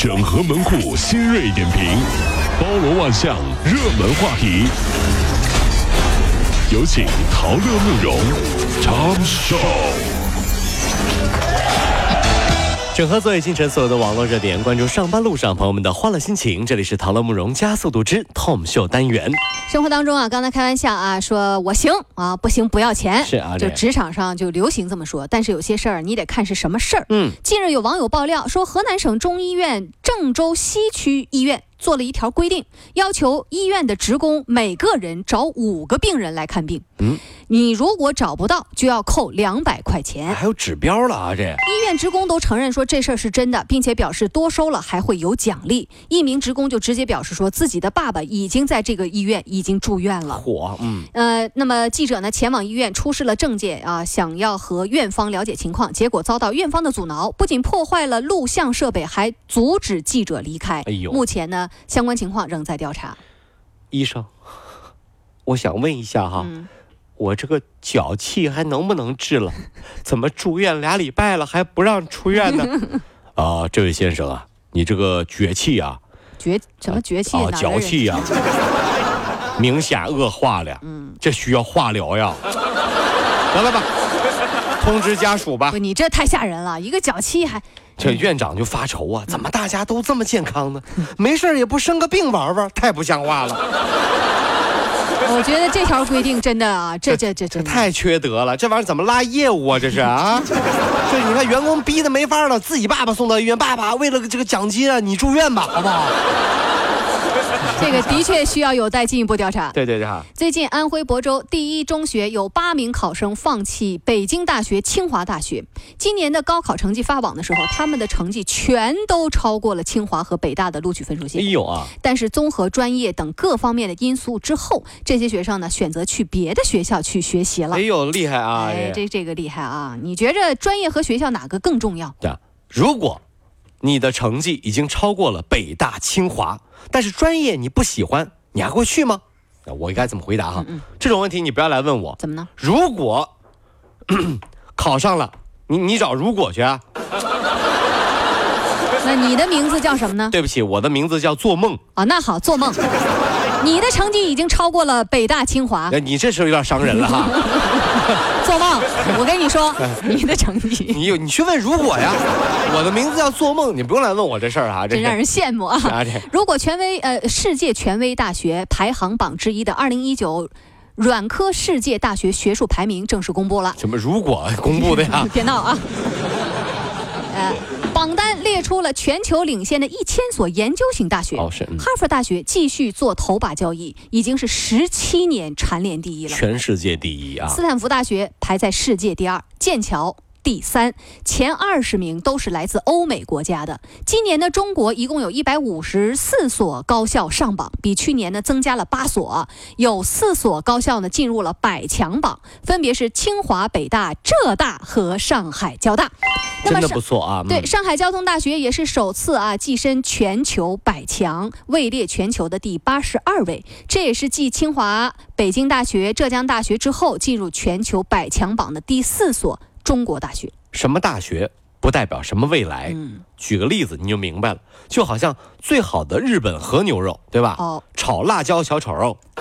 整合门户新锐点评，包罗万象，热门话题。有请陶乐慕容长寿。整合昨夜今晨所有的网络热点，关注上班路上朋友们的欢乐心情。这里是陶乐慕容加速度之 Tom 秀单元。生活当中啊，刚才开玩笑啊，说我行啊，不行不要钱。是啊，就职场上就流行这么说。但是有些事儿你得看是什么事儿。嗯，近日有网友爆料说，河南省中医院郑州西区医院。做了一条规定，要求医院的职工每个人找五个病人来看病。嗯，你如果找不到，就要扣两百块钱。还有指标了啊！这医院职工都承认说这事儿是真的，并且表示多收了还会有奖励。一名职工就直接表示说自己的爸爸已经在这个医院已经住院了。火，嗯，呃，那么记者呢前往医院出示了证件啊，想要和院方了解情况，结果遭到院方的阻挠，不仅破坏了录像设备，还阻止记者离开。哎呦，目前呢。相关情况仍在调查。医生，我想问一下哈，我这个脚气还能不能治了？怎么住院俩礼拜了还不让出院呢？啊，这位先生啊，你这个脚气啊，脚什么脚气啊？脚气呀，明显恶化了。嗯，这需要化疗呀。得了吧，通知家属吧。不，你这太吓人了，一个脚气还。这院长就发愁啊，怎么大家都这么健康呢？没事也不生个病玩玩，太不像话了。我觉得这条规定真的啊，这这这这太缺德了，这玩意儿怎么拉业务啊？这是啊，这你看员工逼得没法了，自己爸爸送到医院，爸爸为了这个奖金啊，你住院吧，好不好？这个的确需要有待进一步调查。对对对哈。最近，安徽亳州第一中学有八名考生放弃北京大学、清华大学。今年的高考成绩发榜的时候，他们的成绩全都超过了清华和北大的录取分数线。哎呦啊！但是综合专业等各方面的因素之后，这些学生呢选择去别的学校去学习了。哎呦，厉害啊！哎，这这个厉害啊！你觉着专业和学校哪个更重要？对，如果你的成绩已经超过了北大、清华。但是专业你不喜欢，你还会去吗？我应该怎么回答哈？这种问题你不要来问我。怎么呢？如果 考上了，你你找如果去啊。那你的名字叫什么呢？对不起，我的名字叫做梦。啊，那好，做梦。你的成绩已经超过了北大清华。你这时候有点伤人了哈。做梦，我跟你说，你的成绩。你有你去问如果呀，我的名字叫做梦，你不用来问我这事儿啊，真让人羡慕啊。如果权威呃世界权威大学排行榜之一的二零一九软科世界大学学术排名正式公布了。什么如果公布的呀？别闹啊。呃。榜单列出了全球领先的一千所研究型大学，哈佛大学继续做头把交椅，已经是十七年蝉联第一了，全世界第一啊！斯坦福大学排在世界第二，剑桥。第三，前二十名都是来自欧美国家的。今年的中国一共有一百五十四所高校上榜，比去年呢增加了八所，有四所高校呢进入了百强榜，分别是清华、北大、浙大和上海交大。真的不错啊！对，上海交通大学也是首次啊跻身全球百强，位列全球的第八十二位。这也是继清华、北京大学、浙江大学之后进入全球百强榜的第四所。中国大学，什么大学不代表什么未来。嗯，举个例子你就明白了，就好像最好的日本和牛肉，对吧？哦，炒辣椒小炒肉。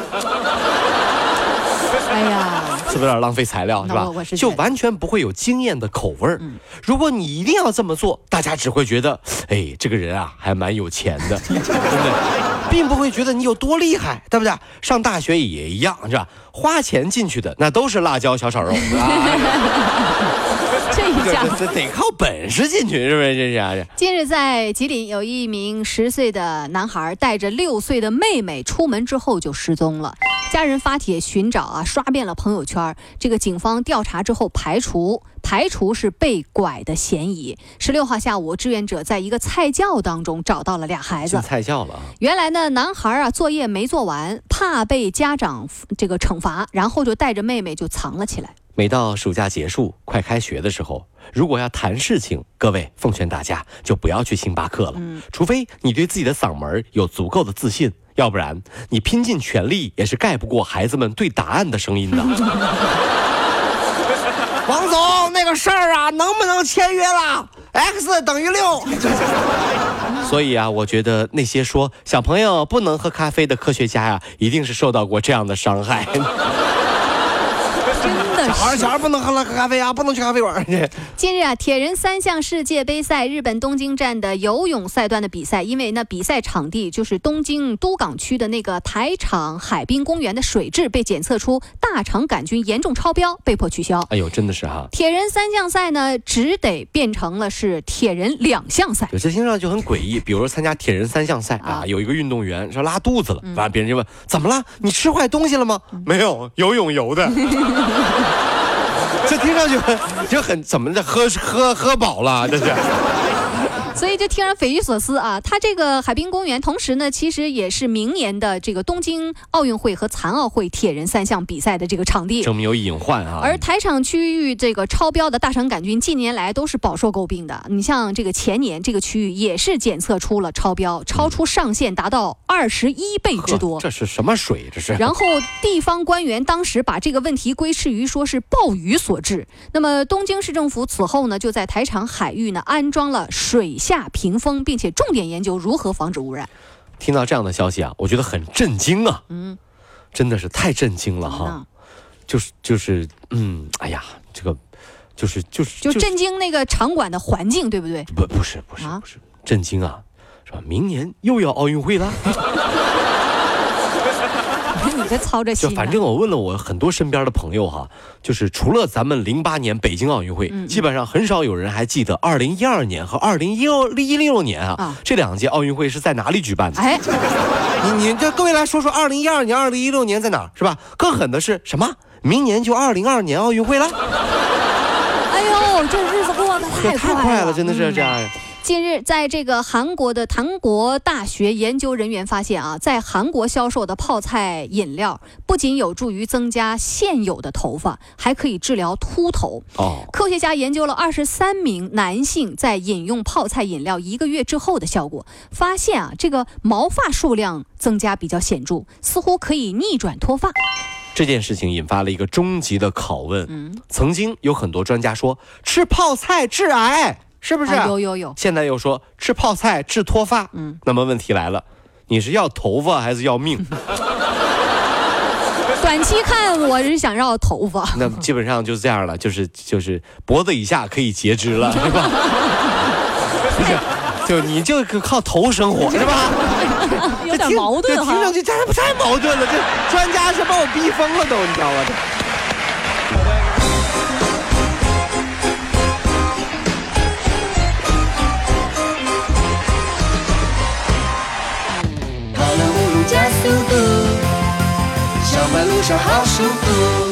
哎呀，是不是有点浪费材料，是吧？就完全不会有惊艳的口味儿。如果你一定要这么做，大家只会觉得，哎，这个人啊，还蛮有钱的，对不对？并不会觉得你有多厉害，对不对？上大学也一样，是吧？花钱进去的那都是辣椒小炒肉。这一下这得靠本事进去，是不是？这是。近日在吉林，有一名十岁的男孩带着六岁的妹妹出门之后就失踪了，家人发帖寻找啊，刷遍了朋友圈。这个警方调查之后排除排除是被拐的嫌疑。十六号下午，志愿者在一个菜窖当中找到了俩孩子。菜窖了。原来呢，男孩啊作业没做完，怕被家长这个惩罚，然后就带着妹妹就藏了起来。每到暑假结束、快开学的时候，如果要谈事情，各位奉劝大家就不要去星巴克了。嗯，除非你对自己的嗓门有足够的自信，要不然你拼尽全力也是盖不过孩子们对答案的声音的。王总，那个事儿啊，能不能签约了？x 等于六。所以啊，我觉得那些说小朋友不能喝咖啡的科学家呀，一定是受到过这样的伤害。小孩小孩不能喝了喝咖啡啊，不能去咖啡馆去。近日啊，铁人三项世界杯赛日本东京站的游泳赛段的比赛，因为那比赛场地就是东京都港区的那个台场海滨公园的水质被检测出大肠杆菌严重超标，被迫取消。哎呦，真的是哈！铁人三项赛呢，只得变成了是铁人两项赛。有些听上去很诡异，比如参加铁人三项赛啊，有一个运动员说拉肚子了，完别人就问怎么了？你吃坏东西了吗？没有，游泳游的。这听上去就很怎么的？喝喝喝饱了，这是。所以就听人匪夷所思啊！它这个海滨公园，同时呢，其实也是明年的这个东京奥运会和残奥会铁人三项比赛的这个场地，证明有隐患啊。而台场区域这个超标的大肠杆菌，近年来都是饱受诟病的。你像这个前年这个区域也是检测出了超标，超出上限达到二十一倍之多。这是什么水？这是。然后地方官员当时把这个问题归斥于说是暴雨所致。那么东京市政府此后呢，就在台场海域呢安装了水。下屏风，并且重点研究如何防止污染。听到这样的消息啊，我觉得很震惊啊！嗯，真的是太震惊了哈！就是就是，嗯，哎呀，这个就是就是就震惊那个场馆的环境，对不对？不不是不是不是震惊啊，是吧？明年又要奥运会了。在操着心，就反正我问了我很多身边的朋友哈，就是除了咱们零八年北京奥运会，基本上很少有人还记得二零一二年和二零一六一六年啊这两届奥运会是在哪里举办的？哎，你你这各位来说说二零一二年、二零一六年在哪儿是吧？更狠的是什么？明年就二零二年奥运会了。哎呦，这日子过得太快了，真的是这样。近日，在这个韩国的韩国大学研究人员发现啊，在韩国销售的泡菜饮料不仅有助于增加现有的头发，还可以治疗秃头。哦，科学家研究了二十三名男性在饮用泡菜饮料一个月之后的效果，发现啊，这个毛发数量增加比较显著，似乎可以逆转脱发。这件事情引发了一个终极的拷问。嗯，曾经有很多专家说吃泡菜致癌。是不是？有有有。现在又说吃泡菜治脱发，嗯，那么问题来了，你是要头发还是要命？短期看我是想要头发。那基本上就是这样了，就是就是脖子以下可以截肢了，是吧？不是，就你就靠头生活，是吧？有点矛盾哈。听上去太太矛盾了，这专家是把我逼疯了都，你知道吗？好舒服。